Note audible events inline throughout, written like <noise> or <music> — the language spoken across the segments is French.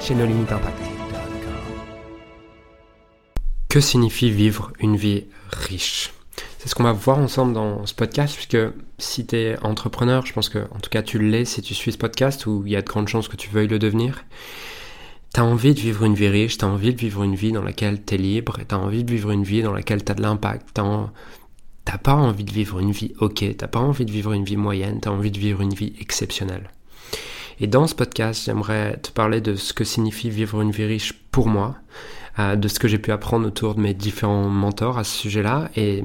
chez nos limites impact. Que signifie vivre une vie riche? C'est ce qu'on va voir ensemble dans ce podcast, puisque si tu es entrepreneur, je pense que en tout cas tu l'es si tu suis ce podcast, où il y a de grandes chances que tu veuilles le devenir. Tu as envie de vivre une vie riche, tu as envie de vivre une vie dans laquelle tu es libre, tu as envie de vivre une vie dans laquelle tu as de l'impact, t'as pas envie de vivre une vie ok, t'as pas envie de vivre une vie moyenne, tu as envie de vivre une vie exceptionnelle. Et dans ce podcast, j'aimerais te parler de ce que signifie vivre une vie riche pour moi, euh, de ce que j'ai pu apprendre autour de mes différents mentors à ce sujet-là. Et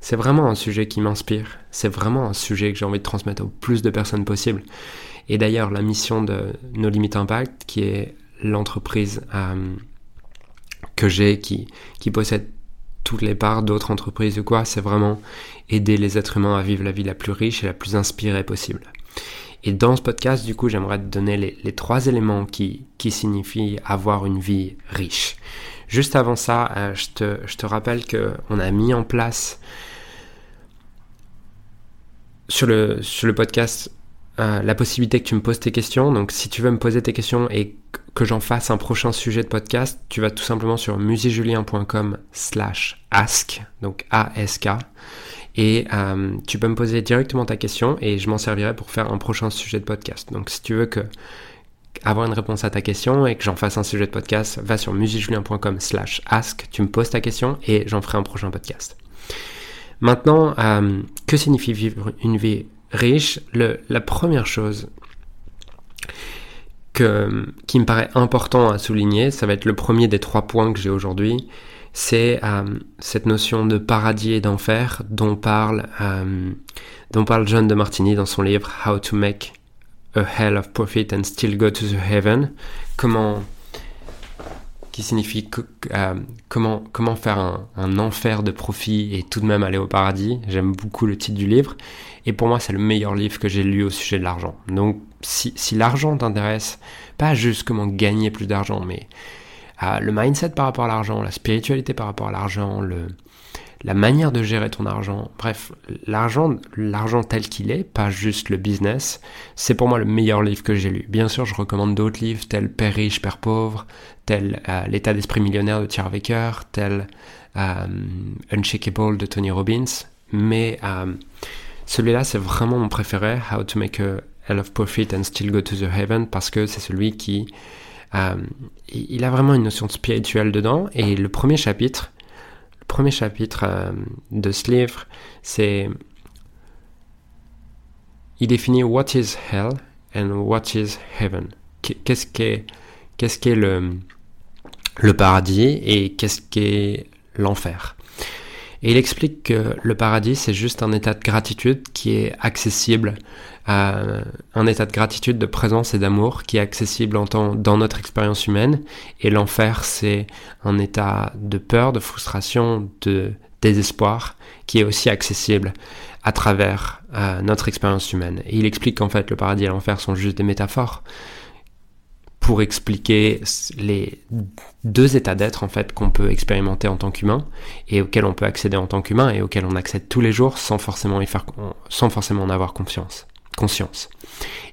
c'est vraiment un sujet qui m'inspire. C'est vraiment un sujet que j'ai envie de transmettre au plus de personnes possible. Et d'ailleurs, la mission de No Limit Impact, qui est l'entreprise euh, que j'ai, qui, qui possède toutes les parts d'autres entreprises ou quoi, c'est vraiment aider les êtres humains à vivre la vie la plus riche et la plus inspirée possible. Et dans ce podcast, du coup, j'aimerais te donner les, trois éléments qui, qui, signifient avoir une vie riche. Juste avant ça, euh, je, te, je, te, rappelle qu'on a mis en place sur le, sur le podcast euh, la possibilité que tu me poses tes questions. Donc si tu veux me poser tes questions et que j'en fasse un prochain sujet de podcast, tu vas tout simplement sur musicjulien.com slash ask, donc A-S-K. Et euh, tu peux me poser directement ta question et je m'en servirai pour faire un prochain sujet de podcast. Donc si tu veux avoir une réponse à ta question et que j'en fasse un sujet de podcast, va sur musicjulien.com slash ask, tu me poses ta question et j'en ferai un prochain podcast. Maintenant, euh, que signifie vivre une vie riche? La première chose qui me paraît important à souligner, ça va être le premier des trois points que j'ai aujourd'hui, c'est euh, cette notion de paradis et d'enfer dont parle, euh, dont parle John de Martini dans son livre How to Make a Hell of Profit and Still Go to the Heaven. Comment, qui signifie euh, comment, comment faire un, un, enfer de profit et tout de même aller au paradis. J'aime beaucoup le titre du livre. Et pour moi, c'est le meilleur livre que j'ai lu au sujet de l'argent. Donc, si, si l'argent t'intéresse, pas juste comment gagner plus d'argent, mais le mindset par rapport à l'argent, la spiritualité par rapport à l'argent, le, la manière de gérer ton argent. Bref, l'argent, l'argent tel qu'il est, pas juste le business, c'est pour moi le meilleur livre que j'ai lu. Bien sûr, je recommande d'autres livres tels Père riche, Père pauvre, tel euh, L'état d'esprit millionnaire de Thierry Wecker, tel euh, Unshakable de Tony Robbins, mais euh, celui-là, c'est vraiment mon préféré, How to Make a Hell of Profit and Still Go to the Heaven, parce que c'est celui qui euh, il a vraiment une notion spirituelle dedans. Et le premier chapitre, premier chapitre euh, de ce livre, c'est il définit what is hell and what is heaven. Qu'est-ce qu'est qu'est-ce qu'est le le paradis et qu'est-ce qu'est l'enfer. Et il explique que le paradis, c'est juste un état de gratitude qui est accessible un état de gratitude, de présence et d'amour qui est accessible en temps, dans notre expérience humaine. Et l'enfer, c'est un état de peur, de frustration, de désespoir qui est aussi accessible à travers euh, notre expérience humaine. Et il explique qu'en fait le paradis et l'enfer sont juste des métaphores pour expliquer les deux états d'être en fait qu'on peut expérimenter en tant qu'humain et auxquels on peut accéder en tant qu'humain et auxquels on accède tous les jours sans forcément y faire sans forcément en avoir confiance conscience.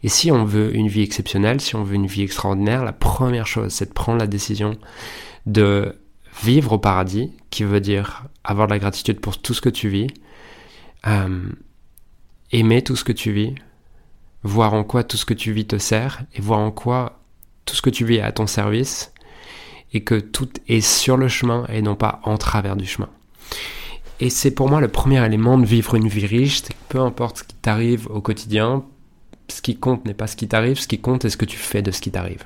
Et si on veut une vie exceptionnelle, si on veut une vie extraordinaire, la première chose, c'est de prendre la décision de vivre au paradis, qui veut dire avoir de la gratitude pour tout ce que tu vis, euh, aimer tout ce que tu vis, voir en quoi tout ce que tu vis te sert, et voir en quoi tout ce que tu vis est à ton service, et que tout est sur le chemin et non pas en travers du chemin. Et c'est pour moi le premier élément de vivre une vie riche, c'est que peu importe ce qui t'arrive au quotidien, ce qui compte n'est pas ce qui t'arrive, ce qui compte est ce que tu fais de ce qui t'arrive.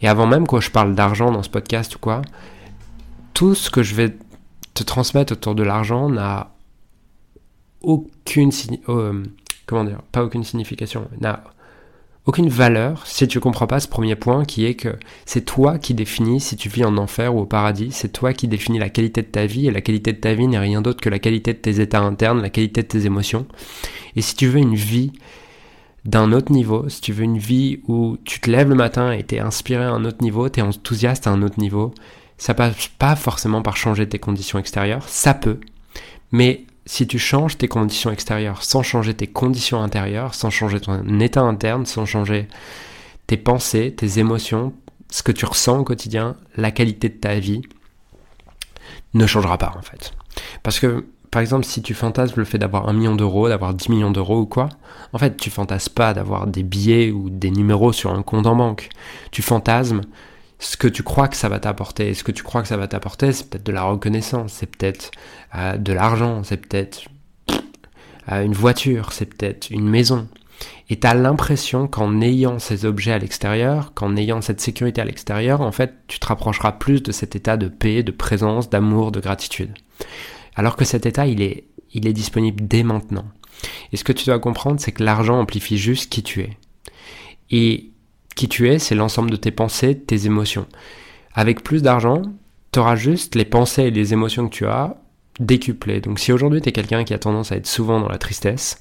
Et avant même que je parle d'argent dans ce podcast ou quoi, tout ce que je vais te transmettre autour de l'argent n'a aucune euh, comment dire, pas aucune signification, n'a aucune valeur si tu comprends pas ce premier point qui est que c'est toi qui définis si tu vis en enfer ou au paradis, c'est toi qui définis la qualité de ta vie et la qualité de ta vie n'est rien d'autre que la qualité de tes états internes, la qualité de tes émotions. Et si tu veux une vie d'un autre niveau, si tu veux une vie où tu te lèves le matin et t'es inspiré à un autre niveau, t'es enthousiaste à un autre niveau, ça passe pas forcément par changer tes conditions extérieures, ça peut, mais si tu changes tes conditions extérieures sans changer tes conditions intérieures, sans changer ton état interne, sans changer tes pensées, tes émotions, ce que tu ressens au quotidien, la qualité de ta vie, ne changera pas en fait. Parce que, par exemple, si tu fantasmes le fait d'avoir un million d'euros, d'avoir 10 millions d'euros ou quoi, en fait, tu fantasmes pas d'avoir des billets ou des numéros sur un compte en banque. Tu fantasmes ce que tu crois que ça va t'apporter. Ce que tu crois que ça va t'apporter, c'est peut-être de la reconnaissance, c'est peut-être euh, de l'argent, c'est peut-être euh, une voiture, c'est peut-être une maison. Et tu as l'impression qu'en ayant ces objets à l'extérieur, qu'en ayant cette sécurité à l'extérieur, en fait, tu te rapprocheras plus de cet état de paix, de présence, d'amour, de gratitude. Alors que cet état, il est, il est disponible dès maintenant. Et ce que tu dois comprendre, c'est que l'argent amplifie juste qui tu es. Et qui tu es, c'est l'ensemble de tes pensées, tes émotions. Avec plus d'argent, tu auras juste les pensées et les émotions que tu as décuplées. Donc si aujourd'hui tu es quelqu'un qui a tendance à être souvent dans la tristesse,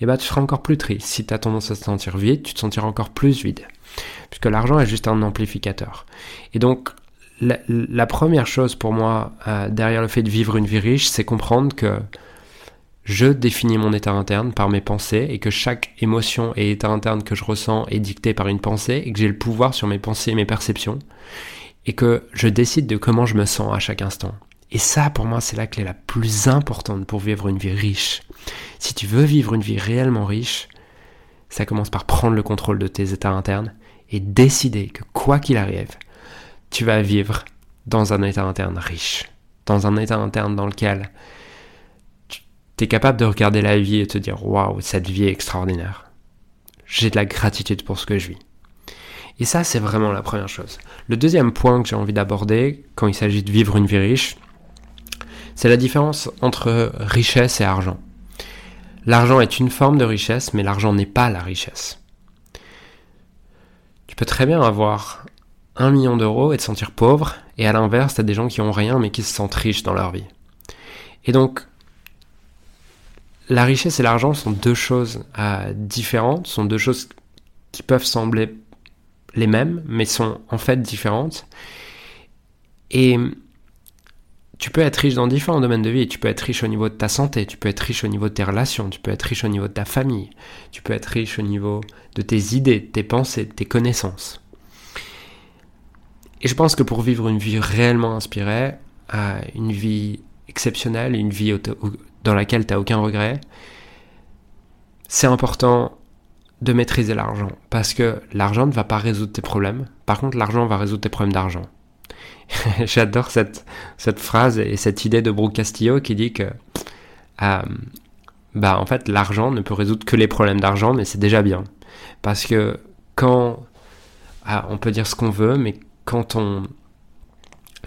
eh ben, tu seras encore plus triste. Si tu as tendance à te sentir vide, tu te sentiras encore plus vide. Puisque l'argent est juste un amplificateur. Et donc, la, première chose pour moi, euh, derrière le fait de vivre une vie riche, c'est comprendre que je définis mon état interne par mes pensées et que chaque émotion et état interne que je ressens est dicté par une pensée et que j'ai le pouvoir sur mes pensées et mes perceptions et que je décide de comment je me sens à chaque instant. Et ça, pour moi, c'est la clé la plus importante pour vivre une vie riche. Si tu veux vivre une vie réellement riche, ça commence par prendre le contrôle de tes états internes et décider que quoi qu'il arrive, tu vas vivre dans un état interne riche, dans un état interne dans lequel tu es capable de regarder la vie et te dire waouh, cette vie est extraordinaire. J'ai de la gratitude pour ce que je vis. Et ça, c'est vraiment la première chose. Le deuxième point que j'ai envie d'aborder quand il s'agit de vivre une vie riche, c'est la différence entre richesse et argent. L'argent est une forme de richesse, mais l'argent n'est pas la richesse. Tu peux très bien avoir un million d'euros et te sentir pauvre, et à l'inverse, tu as des gens qui ont rien mais qui se sentent riches dans leur vie. Et donc, la richesse et l'argent sont deux choses euh, différentes, sont deux choses qui peuvent sembler les mêmes, mais sont en fait différentes. Et tu peux être riche dans différents domaines de vie. Tu peux être riche au niveau de ta santé, tu peux être riche au niveau de tes relations, tu peux être riche au niveau de ta famille, tu peux être riche au niveau de tes idées, tes pensées, tes connaissances. Et je pense que pour vivre une vie réellement inspirée, euh, une vie exceptionnelle, une vie dans laquelle tu n'as aucun regret, c'est important de maîtriser l'argent. Parce que l'argent ne va pas résoudre tes problèmes. Par contre, l'argent va résoudre tes problèmes d'argent. <laughs> J'adore cette, cette phrase et cette idée de Brooke Castillo qui dit que euh, bah, en fait, l'argent ne peut résoudre que les problèmes d'argent, mais c'est déjà bien. Parce que quand ah, on peut dire ce qu'on veut, mais quand on,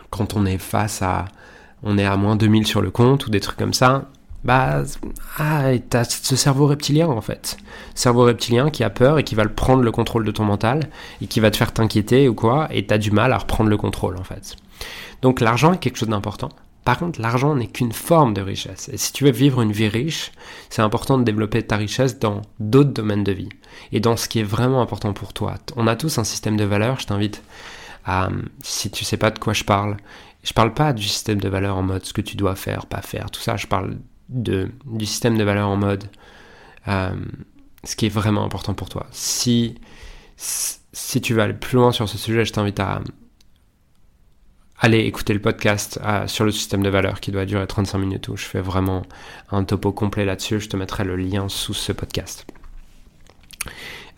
quand on est face à on est à moins 2000 sur le compte ou des trucs comme ça, bah, ah, t'as ce cerveau reptilien en fait. Cerveau reptilien qui a peur et qui va le prendre le contrôle de ton mental et qui va te faire t'inquiéter ou quoi, et t'as du mal à reprendre le contrôle en fait. Donc l'argent est quelque chose d'important. Par contre, l'argent n'est qu'une forme de richesse. Et si tu veux vivre une vie riche, c'est important de développer ta richesse dans d'autres domaines de vie et dans ce qui est vraiment important pour toi. On a tous un système de valeurs. Je t'invite à, si tu sais pas de quoi je parle, je parle pas du système de valeurs en mode ce que tu dois faire, pas faire, tout ça. Je parle du système de valeurs en mode euh, ce qui est vraiment important pour toi. Si, si tu veux aller plus loin sur ce sujet, je t'invite à aller écouter le podcast euh, sur le système de valeurs qui doit durer 35 minutes où je fais vraiment un topo complet là-dessus. Je te mettrai le lien sous ce podcast.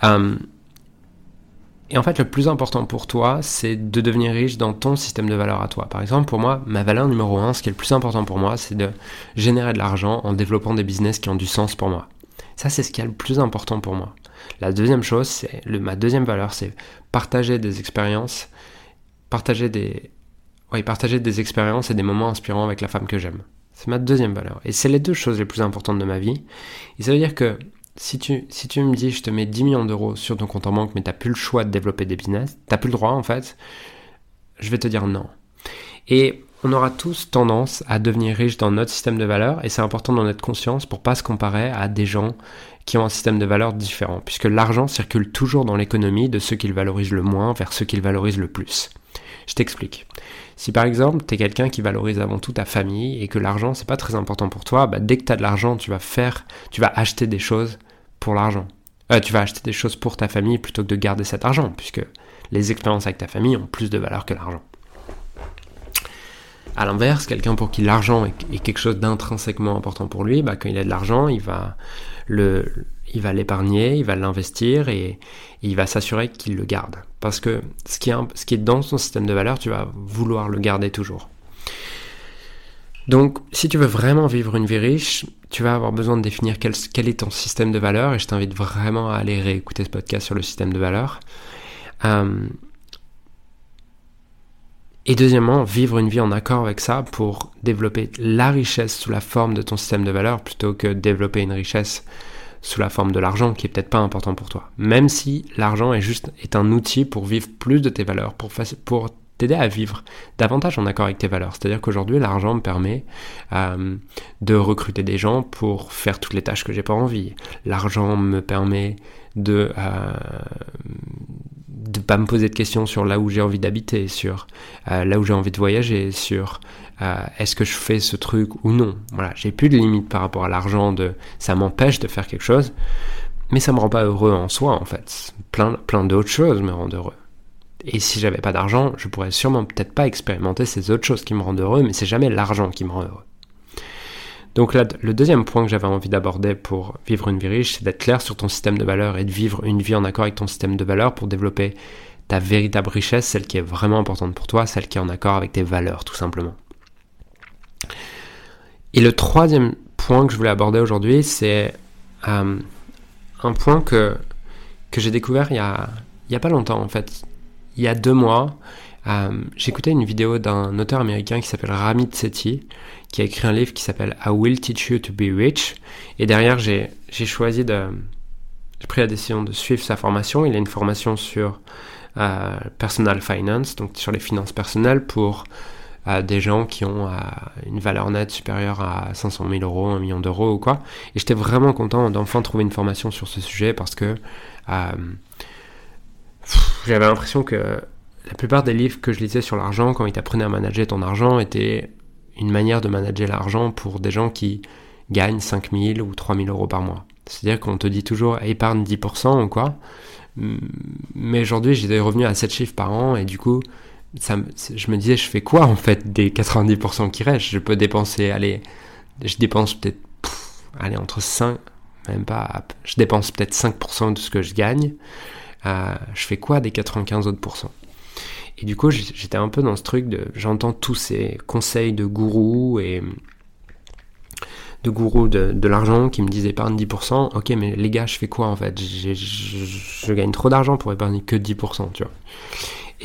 Euh, et en fait, le plus important pour toi, c'est de devenir riche dans ton système de valeur à toi. Par exemple, pour moi, ma valeur numéro un, ce qui est le plus important pour moi, c'est de générer de l'argent en développant des business qui ont du sens pour moi. Ça, c'est ce qui est le plus important pour moi. La deuxième chose, c'est ma deuxième valeur, c'est partager des expériences, partager des, partager des expériences et des moments inspirants avec la femme que j'aime. C'est ma deuxième valeur. Et c'est les deux choses les plus importantes de ma vie. Et ça veut dire que si tu, si tu me dis je te mets 10 millions d'euros sur ton compte en banque, mais tu n'as plus le choix de développer des business, tu n'as plus le droit en fait, je vais te dire non. Et on aura tous tendance à devenir riche dans notre système de valeurs et c'est important d'en être conscience pour pas se comparer à des gens qui ont un système de valeurs différent, puisque l'argent circule toujours dans l'économie de ceux qui le valorisent le moins vers ceux qui le valorisent le plus. Je t'explique. Si par exemple tu es quelqu'un qui valorise avant tout ta famille et que l'argent c'est pas très important pour toi, bah, dès que tu as de l'argent, tu vas faire, tu vas acheter des choses pour l'argent. Euh, tu vas acheter des choses pour ta famille plutôt que de garder cet argent, puisque les expériences avec ta famille ont plus de valeur que l'argent. À l'inverse, quelqu'un pour qui l'argent est, quelque chose d'intrinsèquement important pour lui, bah, quand il a de l'argent, il va le, il va l'épargner, il va l'investir et, il va s'assurer qu'il le garde. Parce que ce qui, est, ce qui est dans son système de valeur, tu vas vouloir le garder toujours. Donc, si tu veux vraiment vivre une vie riche, tu vas avoir besoin de définir quel, est ton système de valeur et je t'invite vraiment à aller réécouter ce podcast sur le système de valeur. Euh, et deuxièmement, vivre une vie en accord avec ça pour développer la richesse sous la forme de ton système de valeur plutôt que développer une richesse sous la forme de l'argent qui est peut-être pas important pour toi. Même si l'argent est juste est un outil pour vivre plus de tes valeurs, pour, t'aider à vivre davantage en accord avec tes valeurs. C'est-à-dire qu'aujourd'hui, l'argent me permet euh, de recruter des gens pour faire toutes les tâches que j'ai pas envie. L'argent me permet de euh, de pas me poser de questions sur là où j'ai envie d'habiter, sur euh, là où j'ai envie de voyager, sur euh, est-ce que je fais ce truc ou non. Voilà, j'ai plus de limites par rapport à l'argent, de ça m'empêche de faire quelque chose, mais ça me rend pas heureux en soi en fait. Plein, plein d'autres choses me rendent heureux. Et si j'avais pas d'argent, je pourrais sûrement peut-être pas expérimenter ces autres choses qui me rendent heureux, mais c'est jamais l'argent qui me rend heureux. Donc là, le deuxième point que j'avais envie d'aborder pour vivre une vie riche, c'est d'être clair sur ton système de valeurs et de vivre une vie en accord avec ton système de valeurs pour développer ta véritable richesse, celle qui est vraiment importante pour toi, celle qui est en accord avec tes valeurs, tout simplement. Et le troisième point que je voulais aborder aujourd'hui, c'est euh, un point que, que j'ai découvert il y, a, il y a pas longtemps, en fait. Il y a deux mois, euh, j'écoutais une vidéo d'un auteur américain qui s'appelle Ramit Sethi, qui a écrit un livre qui s'appelle I Will Teach You to Be Rich. Et derrière, j'ai choisi de. J'ai pris la décision de suivre sa formation. Il a une formation sur euh, personal finance, donc sur les finances personnelles pour euh, des gens qui ont euh, une valeur nette supérieure à 500 000 euros, 1 million d'euros ou quoi. Et j'étais vraiment content d'enfin trouver une formation sur ce sujet parce que j'avais l'impression que la plupart des livres que je lisais sur l'argent, quand ils t'apprenaient à manager ton argent, étaient une manière de manager l'argent pour des gens qui gagnent 5000 ou 3000 euros par mois. C'est-à-dire qu'on te dit toujours épargne 10% ou quoi. Mais aujourd'hui, j'ai des revenus à 7 chiffres par an et du coup, je me disais, je fais quoi en fait des 90% qui restent? Je peux dépenser, allez, je dépense peut-être, allez, entre 5, même pas, je dépense peut-être 5% de ce que je gagne. Euh, je fais quoi des 95 autres pourcents et du coup, j'étais un peu dans ce truc de. J'entends tous ces conseils de gourous et. de gourous de, l'argent qui me disaient épargne 10%. Ok, mais les gars, je fais quoi en fait? Je, gagne trop d'argent pour épargner que 10%, tu vois.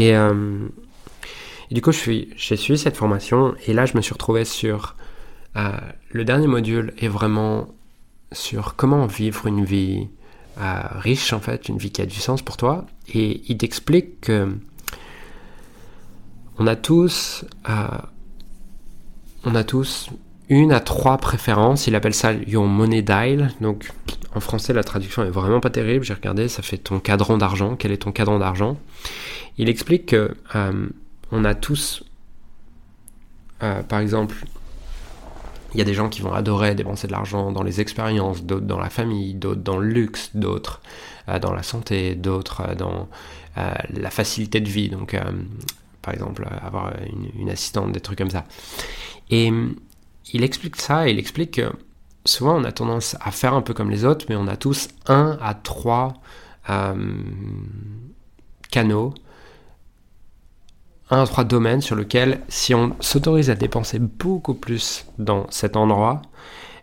Euh, et, du coup, j'ai suivi cette formation et là, je me suis retrouvé sur. Euh, le dernier module est vraiment sur comment vivre une vie euh, riche en fait, une vie qui a du sens pour toi. Et il t'explique que on a tous, euh, on a tous une à trois préférences. Il appelle ça Your Money Dial. Donc, en français, la traduction est vraiment pas terrible. J'ai regardé, ça fait ton cadran d'argent. Quel est ton cadran d'argent? Il explique que euh, on a tous, euh, par exemple, il y a des gens qui vont adorer dépenser de l'argent dans les expériences, d'autres dans la famille, d'autres dans le luxe, d'autres dans la santé, d'autres dans la facilité de vie. Donc, par exemple, avoir une, assistante, des trucs comme ça. Et il explique ça, il explique que souvent on a tendance à faire un peu comme les autres, mais on a tous un à trois euh, canaux, un à trois domaines sur lesquels, si on s'autorise à dépenser beaucoup plus dans cet endroit,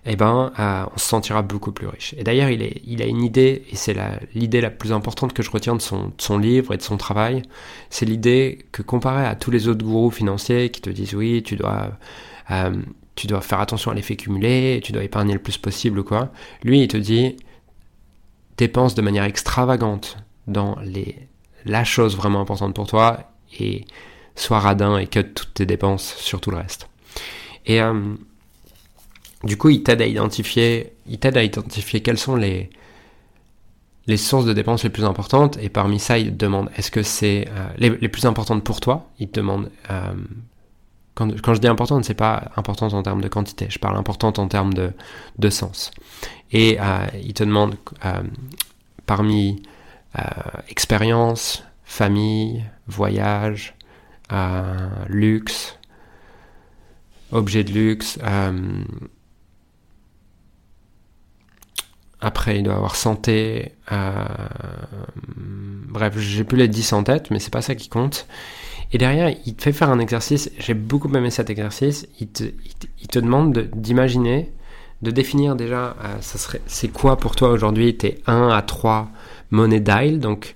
eh ben, euh, on se sentira beaucoup plus riche. Et d'ailleurs, il, il a une idée, et c'est l'idée la, plus importante que je retiens de son, son livre et de son travail, c'est l'idée que comparé à tous les autres gourous financiers qui te disent oui, tu dois, euh, tu dois faire attention à l'effet cumulé, tu dois épargner le plus possible, quoi. Lui, il te dit, dépenses de manière extravagante dans les, la chose vraiment importante pour toi et sois radin et cut toutes tes dépenses sur tout le reste. Et euh, du coup, il t'aide à identifier, quelles sont les, sources de dépenses les plus importantes. Et parmi ça, il te demande est-ce que c'est euh, les, plus importantes pour toi? Il te demande euh, quand, je dis importante, c'est pas importante en termes de quantité. Je parle importante en termes de, de sens. Et euh, il te demande parmi expérience, famille, voyage, luxe, objet de luxe. Après, il doit avoir santé. bref, j'ai plus les 10 en tête, mais c'est pas ça qui compte. Et derrière, il te fait faire un exercice. J'ai beaucoup aimé cet exercice. Il te, demande d'imaginer, de, définir déjà, serait, c'est quoi pour toi aujourd'hui tes 1 à 3 monnaies dial, donc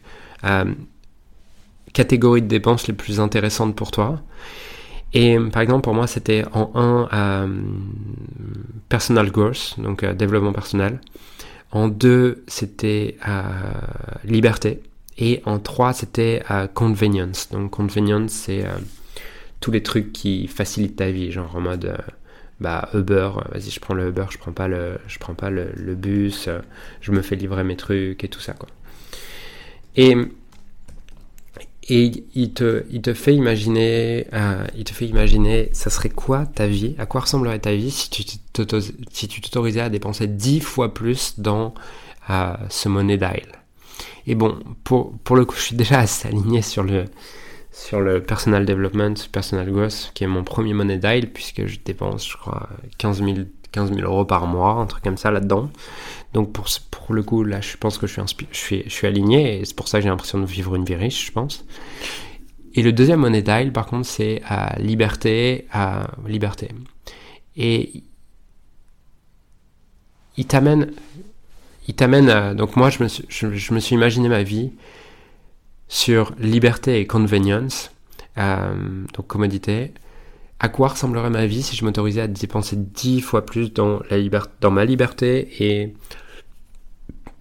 catégories de dépenses les plus intéressantes pour toi. Et par exemple, pour moi, c'était en 1 euh, personal growth, donc euh, développement personnel. En 2, c'était euh, liberté. Et en 3, c'était convenience. Donc convenience, c'est tous les trucs qui facilitent ta vie, genre en mode bah Uber, vas-y je prends le Uber, je prends pas le, je prends pas le, le bus, je me fais livrer mes trucs et tout ça quoi. Et et il te, il te fait imaginer, euh, il te fait imaginer, ça serait quoi ta vie, à quoi ressemblerait ta vie si tu t'autorisais à dépenser 10 fois plus dans euh, ce money dial. Et bon, pour, pour le coup, je suis déjà assez aligné sur le, sur le personal development, personal growth, qui est mon premier money dial, puisque je dépense, je crois, 15 000, 15 000 euros par mois, un truc comme ça là-dedans. Donc pour, pour le coup, là, je pense que je suis, je suis, aligné et c'est pour ça que j'ai l'impression de vivre une vie riche, je pense. Et le deuxième money dial, par contre, c'est à liberté, à liberté. Et il t'amène, il t'amène donc moi, je me, suis, je, me suis imaginé ma vie sur liberté et convenience, euh, donc commodité. À quoi ressemblerait ma vie si je m'autorisais à dépenser dix fois plus dans, la dans ma liberté et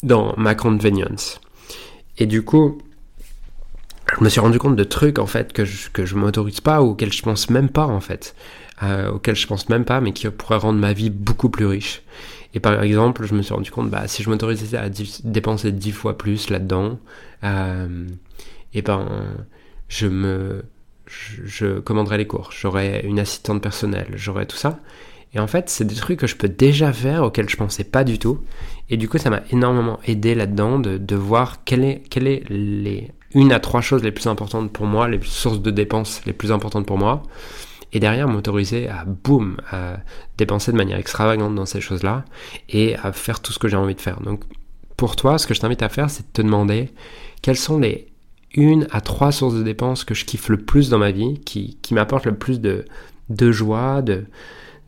dans ma convenience. Et du coup, je me suis rendu compte de trucs en fait que je, que je m'autorise pas ou auxquels je pense même pas en fait, euh, auxquels je pense même pas, mais qui pourraient rendre ma vie beaucoup plus riche. Et par exemple, je me suis rendu compte, bah, si je m'autorisais à dépenser dix fois plus là-dedans, euh, et ben, je me, je, commanderais les cours, j'aurais une assistante personnelle, j'aurais tout ça. Et en fait, c'est des trucs que je peux déjà faire, auxquels je pensais pas du tout. Et du coup, ça m'a énormément aidé là-dedans de, voir quelle est les une à trois choses les plus importantes pour moi, les sources de dépenses les plus importantes pour moi. Et derrière, m'autoriser à, boum, à dépenser de manière extravagante dans ces choses-là et à faire tout ce que j'ai envie de faire. Donc, pour toi, ce que je t'invite à faire, c'est de te demander quelles sont les une à trois sources de dépenses que je kiffe le plus dans ma vie, qui, qui m'apportent le plus de, joie, de,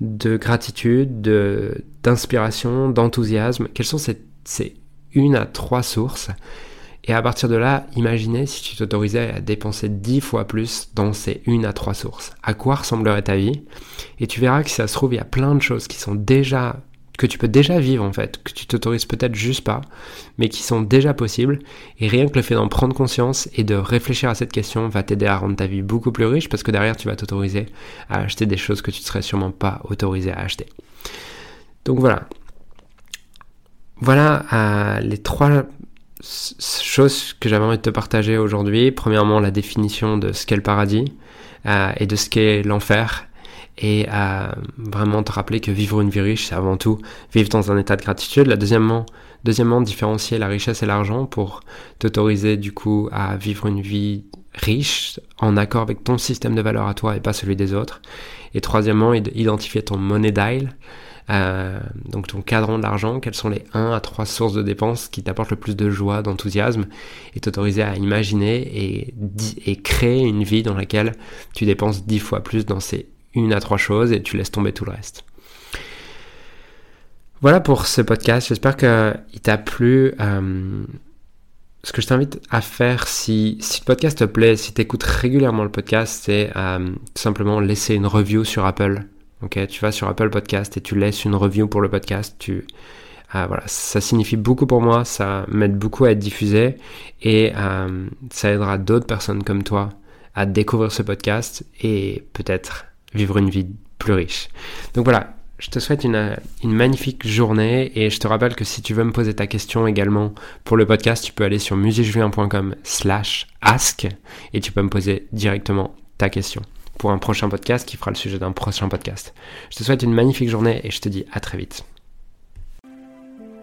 de gratitude, de, d'inspiration, d'enthousiasme. Quelles sont ces, ces une à trois sources? Et à partir de là, imaginez si tu t'autorisais à dépenser dix fois plus dans ces une à trois sources. À quoi ressemblerait ta vie? Et tu verras que si ça se trouve, il y a plein de choses qui sont déjà que tu peux déjà vivre en fait, que tu t'autorises peut-être juste pas, mais qui sont déjà possibles. Et rien que le fait d'en prendre conscience et de réfléchir à cette question va t'aider à rendre ta vie beaucoup plus riche parce que derrière tu vas t'autoriser à acheter des choses que tu ne serais sûrement pas autorisé à acheter. Donc voilà. Voilà euh, les trois choses que j'avais envie de te partager aujourd'hui. Premièrement, la définition de ce qu'est le paradis euh, et de ce qu'est l'enfer et à vraiment te rappeler que vivre une vie riche, c'est avant tout vivre dans un état de gratitude. La deuxièmement, deuxièmement, différencier la richesse et l'argent pour t'autoriser du coup à vivre une vie riche en accord avec ton système de valeurs à toi et pas celui des autres. Et troisièmement, identifier ton money dial, euh, donc ton cadran de l'argent, quelles sont les 1 à 3 sources de dépenses qui t'apportent le plus de joie, d'enthousiasme, et t'autoriser à imaginer et, et créer une vie dans laquelle tu dépenses 10 fois plus dans ces une à trois choses et tu laisses tomber tout le reste. Voilà pour ce podcast. J'espère qu'il t'a plu. Euh, ce que je t'invite à faire, si, si le podcast te plaît, si tu écoutes régulièrement le podcast, c'est euh, tout simplement laisser une review sur Apple. Tu vas sur Apple Podcast et tu laisses une review pour le podcast. Tu euh, voilà, ça signifie beaucoup pour moi, ça m'aide beaucoup à être diffusé et ça aidera d'autres personnes comme toi à découvrir ce podcast et peut-être vivre une vie plus riche. Donc voilà, je te souhaite une, magnifique journée et je te rappelle que si tu veux me poser ta question également pour le podcast, tu peux aller sur musicjulien.com slash ask et tu peux me poser directement ta question pour un prochain podcast qui fera le sujet d'un prochain podcast. Je te souhaite une magnifique journée et je te dis à très vite.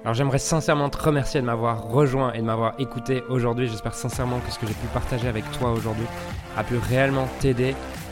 Alors j'aimerais sincèrement te remercier de m'avoir rejoint et de m'avoir écouté aujourd'hui. J'espère sincèrement que ce que j'ai pu partager avec toi aujourd'hui a pu réellement t'aider